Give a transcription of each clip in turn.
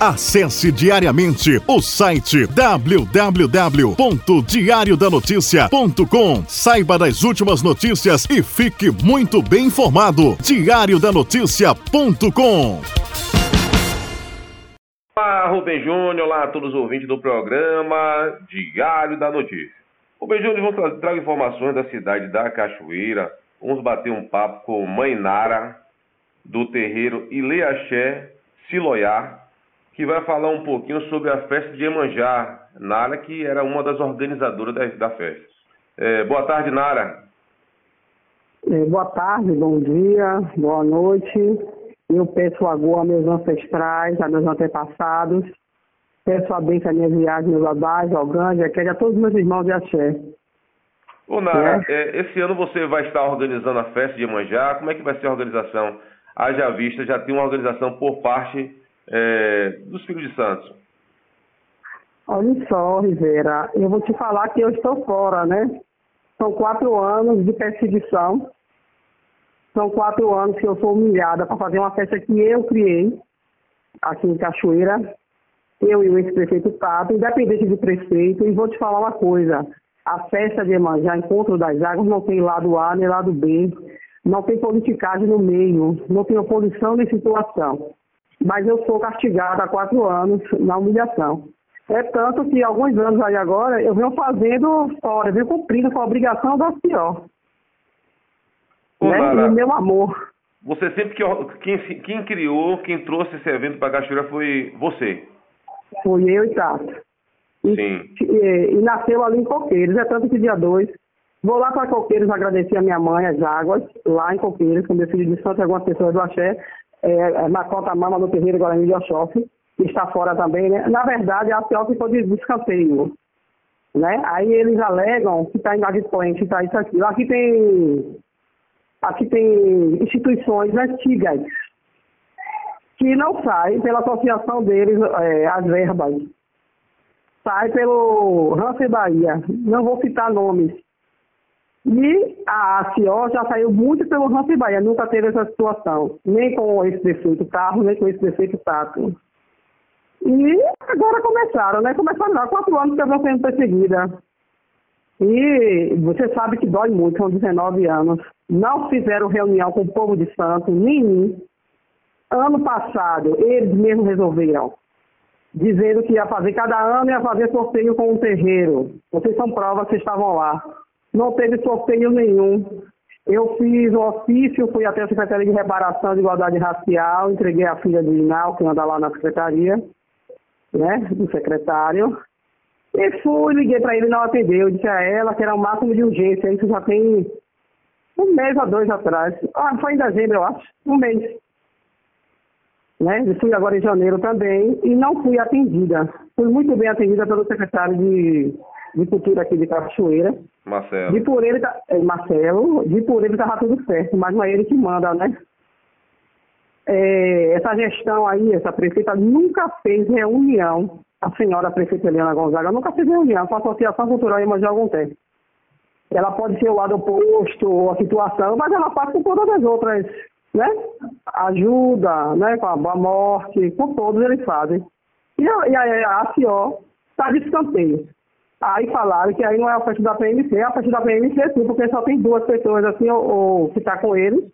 Acesse diariamente o site www.diariodanoticia.com. Saiba das últimas notícias e fique muito bem informado. diariodanoticia.com. Olá, Rubem Júnior, olá a todos os ouvintes do programa Diário da Notícia. Rubem Júnior, vamos trazer informações da cidade da Cachoeira. Vamos bater um papo com Mãe Nara, do terreiro Ileaxé Siloiá, que vai falar um pouquinho sobre a festa de Emanjá, Nara, que era uma das organizadoras da, da festa. É, boa tarde, Nara. É, boa tarde, bom dia, boa noite. Eu peço agora a meus ancestrais, a meus antepassados. Peço a bênção a minha viagem, meus babás, ao grande, a todos os meus irmãos de axé. Ô, Nara, é? É, esse ano você vai estar organizando a festa de Emanjá. Como é que vai ser a organização? Haja vista, já tem uma organização por parte é, dos Filhos de Santos. Olha só, Rivera, eu vou te falar que eu estou fora, né? São quatro anos de perseguição. São quatro anos que eu sou humilhada para fazer uma festa que eu criei, aqui em Cachoeira. Eu e o ex-prefeito Tato, independente de prefeito. E vou te falar uma coisa: a festa de Emanjá, Encontro das Águas, não tem lado A nem lado B. Não tem politicagem no meio, não tem oposição nem situação. Mas eu sou castigada há quatro anos na humilhação. É tanto que alguns anos aí agora eu venho fazendo fora, venho cumprindo com a obrigação da pior. né? Meu amor. Você sempre que quem, quem criou, quem trouxe esse evento para Cachoeira foi você. Fui eu e Tato. E, Sim. E, e, nasceu ali em Coqueiros. É tanto que dia 2 vou lá para Coqueiros agradecer a minha mãe, as águas, lá em Coqueiros, com meu filho de santo e algumas pessoas do Axé, é, é, na Cota Mama do Terreiro Guarani de Oxóssi está fora também, né? Na verdade, a pior que foi de descanseio, né? Aí eles alegam que está inadimplente, está isso aqui. Aqui tem, aqui tem instituições antigas que não saem pela associação deles é, as verbas. Sai pelo Hansen Bahia. Não vou citar nomes. E a ACO já saiu muito pelo Hansen Bahia, nunca teve essa situação. Nem com esse defeito carro, nem com esse defeito tato. E agora começaram, né? Começaram há quatro anos que eu venho sendo perseguida. E você sabe que dói muito, são 19 anos. Não fizeram reunião com o povo de Santos, nem Ano passado, eles mesmos resolveram, dizendo que ia fazer cada ano, ia fazer sorteio com um terreiro. Vocês são provas que estavam lá. Não teve sorteio nenhum. Eu fiz o ofício, fui até a Secretaria de Reparação de Igualdade Racial, entreguei a filha do Inal, que anda lá na secretaria né, do secretário. E fui, liguei para ele não atendeu. Disse a ela que era o máximo de urgência. Isso já tem um mês ou dois atrás. Ah, foi em dezembro, eu acho. Um mês. Né? E fui agora em janeiro também e não fui atendida. Fui muito bem atendida pelo secretário de, de Cultura aqui de Cachoeira. Marcelo. De por ele, tá, é, Marcelo, de por ele estava tudo certo, mas não é ele que manda, né? é, essa gestão aí, essa prefeita nunca fez reunião, a senhora prefeita Helena Gonzaga nunca fez reunião com a Associação Cultural Imagem de algum tempo. Ela pode ser o lado oposto ou a situação, mas ela faz com todas as outras, né? Ajuda, né? Com a morte, com todos eles fazem. E a, e a, a está de escanteio. Aí falaram que aí não é a festa da PMC, é a festa da PMC sim, porque só tem duas pessoas assim, ou, ou que está com eles.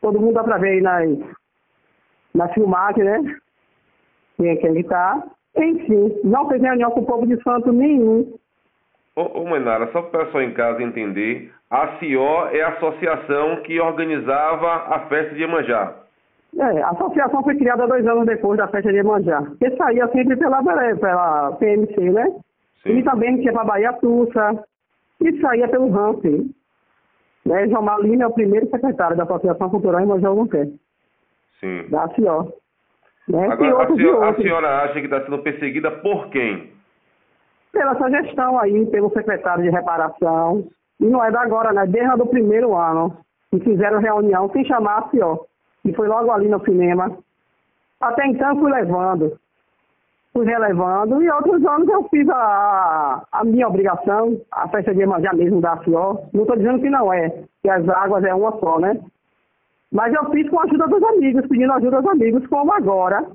Todo mundo dá para ver aí nas na filmagem, né? Quem é que ele está. Enfim, não fez reunião com o povo de Santo nenhum. Ô, ô Manara, só para o pessoal em casa entender, a CIO é a associação que organizava a festa de Iemanjá. É, a associação foi criada dois anos depois da festa de Iemanjá, que saía sempre pela, pela PMC, né? Sim. E também tinha para Bahia Tussa, e saía pelo Hansen. Né? João Malino é o primeiro secretário da Associação Cultural Iemanjá Albuquerque. Sim. Da FIO. Né? Agora, a senhora, a senhora acha que está sendo perseguida por quem? Pela sua gestão aí, pelo secretário de reparação. E não é da agora, né? Desde o primeiro ano. E fizeram reunião sem chamar a FIO. E foi logo ali no cinema. Até então fui levando. Fui relevando. E outros anos eu fiz a, a minha obrigação, a festa de Iemanjá mesmo da FIO. Não estou dizendo que não é, que as águas é uma só, né? Mas eu fiz com a ajuda dos amigos, pedindo ajuda aos amigos, como agora.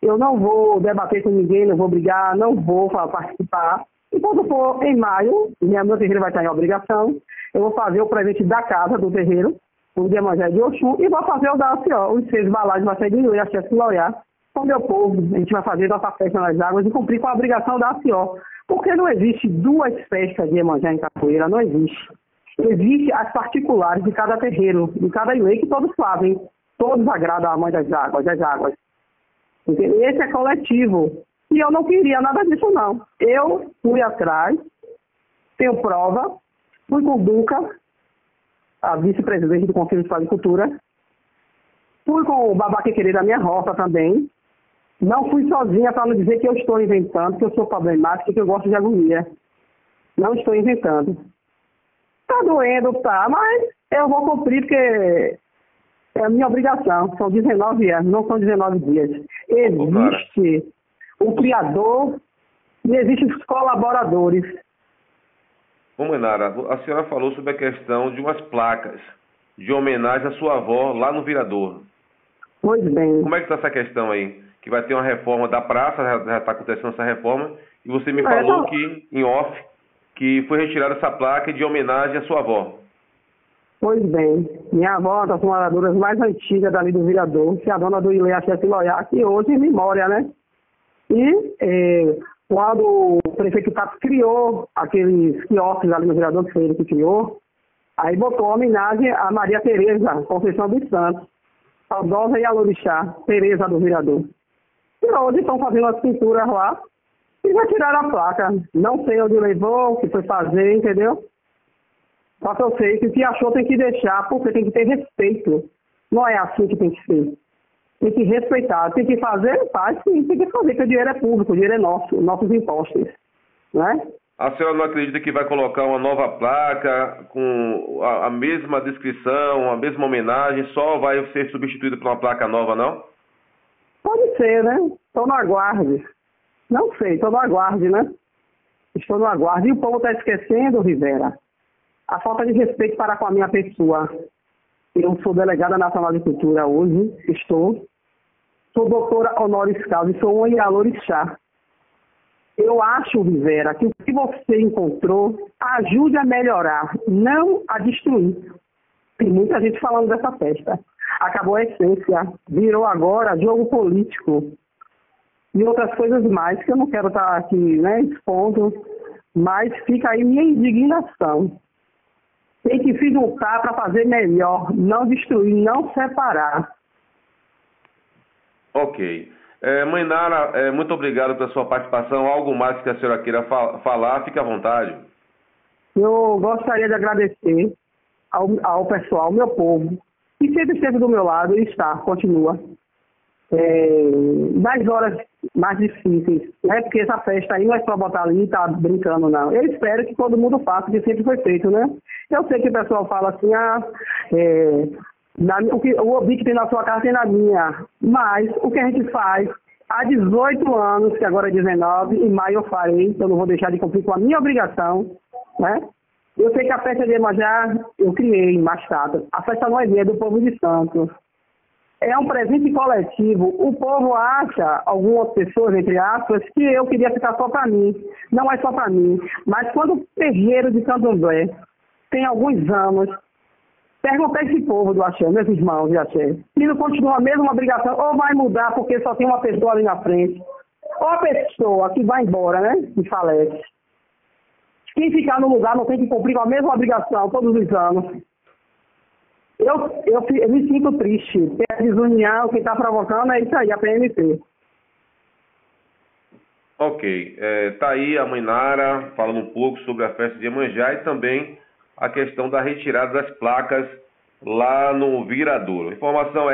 eu não vou debater com ninguém, não vou brigar, não vou participar. E quando for em maio, minha, meu terreiro vai estar em obrigação, eu vou fazer o presente da casa do terreiro, o Iemanjá de Oxum, e vou fazer o da ACO, os seis balados vai ser de e a chefe Loiá, com o meu povo. A gente vai fazer nossa festa nas águas e cumprir com a obrigação da ACO. Porque não existe duas festas de Iemanjá em Capoeira, não existe. Existe as particulares de cada terreiro, de cada lei que todos fazem. Todos agradam a mãe das águas, das águas. Esse é coletivo. E eu não queria nada disso, não. Eu fui atrás, tenho prova, fui com Duca, a vice-presidente do Conselho de Agricultura, fui com o Babaque Querer da minha roça também. Não fui sozinha para não dizer que eu estou inventando, que eu sou problemática, que eu gosto de agonia. Não estou inventando. Tá doendo, tá, mas eu vou cumprir porque é a minha obrigação. São 19 anos, não são 19 dias. Existe o criador e existem os colaboradores. Ô, Menara, a senhora falou sobre a questão de umas placas de homenagem à sua avó lá no Virador. Pois bem. Como é que está essa questão aí? Que vai ter uma reforma da praça, já está acontecendo essa reforma, e você me é, falou é, que, em off, que foi retirada essa placa de homenagem à sua avó. Pois bem, minha avó é uma das moradoras mais antigas dali do Virador, que é a dona do Ilê Chefe Loiá, que hoje em memória, né? E é, quando o prefeito Tato criou aqueles quiosques ali no Virador, que foi ele que criou, aí botou homenagem a Maria Tereza Conceição dos Santos, saudosa e alorixá, Tereza do Virador. E hoje estão fazendo as pinturas lá e vai tirar a placa. Não sei onde levou, o que foi fazer, entendeu? Só que eu sei que o que achou tem que deixar, porque tem que ter respeito. Não é assim que tem que ser. Tem que respeitar. Tem que fazer, faz sim, tem que fazer, porque o dinheiro é público, o dinheiro é nosso, nossos impostos. Né? A senhora não acredita que vai colocar uma nova placa com a, a mesma descrição, a mesma homenagem, só vai ser substituída por uma placa nova, não? Pode ser, né? Estou no aguarde. Não sei, estou no aguarde, né? Estou no aguarde. E o povo está esquecendo, Rivera, a falta de respeito para com a minha pessoa. Eu sou delegada nacional de cultura hoje, estou. Sou doutora honoris causa e sou um Ialorixá. Eu acho, Rivera, que o que você encontrou ajude a melhorar, não a destruir. Tem muita gente falando dessa festa. Acabou a essência, virou agora jogo político e outras coisas mais que eu não quero estar aqui né, expondo, mas fica aí minha indignação. Tem que se juntar para fazer melhor, não destruir, não separar. Ok. É, mãe Nara, é, muito obrigado pela sua participação. Algo mais que a senhora queira fa falar, fique à vontade. Eu gostaria de agradecer ao, ao pessoal, ao meu povo, que sempre esteve do meu lado e está, continua é, nas horas mais difíceis, né? Porque essa festa aí não é só botar ali e tá brincando, não. Eu espero que todo mundo faça que sempre foi feito, né? Eu sei que o pessoal fala assim, ah, é, na, o, que, o ouvinte tem na sua casa tem na minha, mas o que a gente faz há 18 anos, que agora é 19, em maio eu farei, então não vou deixar de cumprir com a minha obrigação, né? Eu sei que a festa de Emanjá eu criei mais tarde. A festa não é minha, do povo de Santos é um presente coletivo. O povo acha, algumas pessoas, entre aspas, que eu queria ficar só para mim. Não é só para mim. Mas quando o terreiro de Candomblé tem alguns anos, pergunta esse povo do Axé, meus irmãos de Axé, se não continua a mesma obrigação, ou vai mudar porque só tem uma pessoa ali na frente, ou a pessoa que vai embora, né, que falece. Quem ficar no lugar não tem que cumprir a mesma obrigação todos os anos. Eu, eu, eu me sinto triste. A desunião, o que está provocando é isso aí, a PMP. Ok. Está é, aí a mãe Nara falando um pouco sobre a festa de Iemanjá e também a questão da retirada das placas lá no Viradouro. Informação é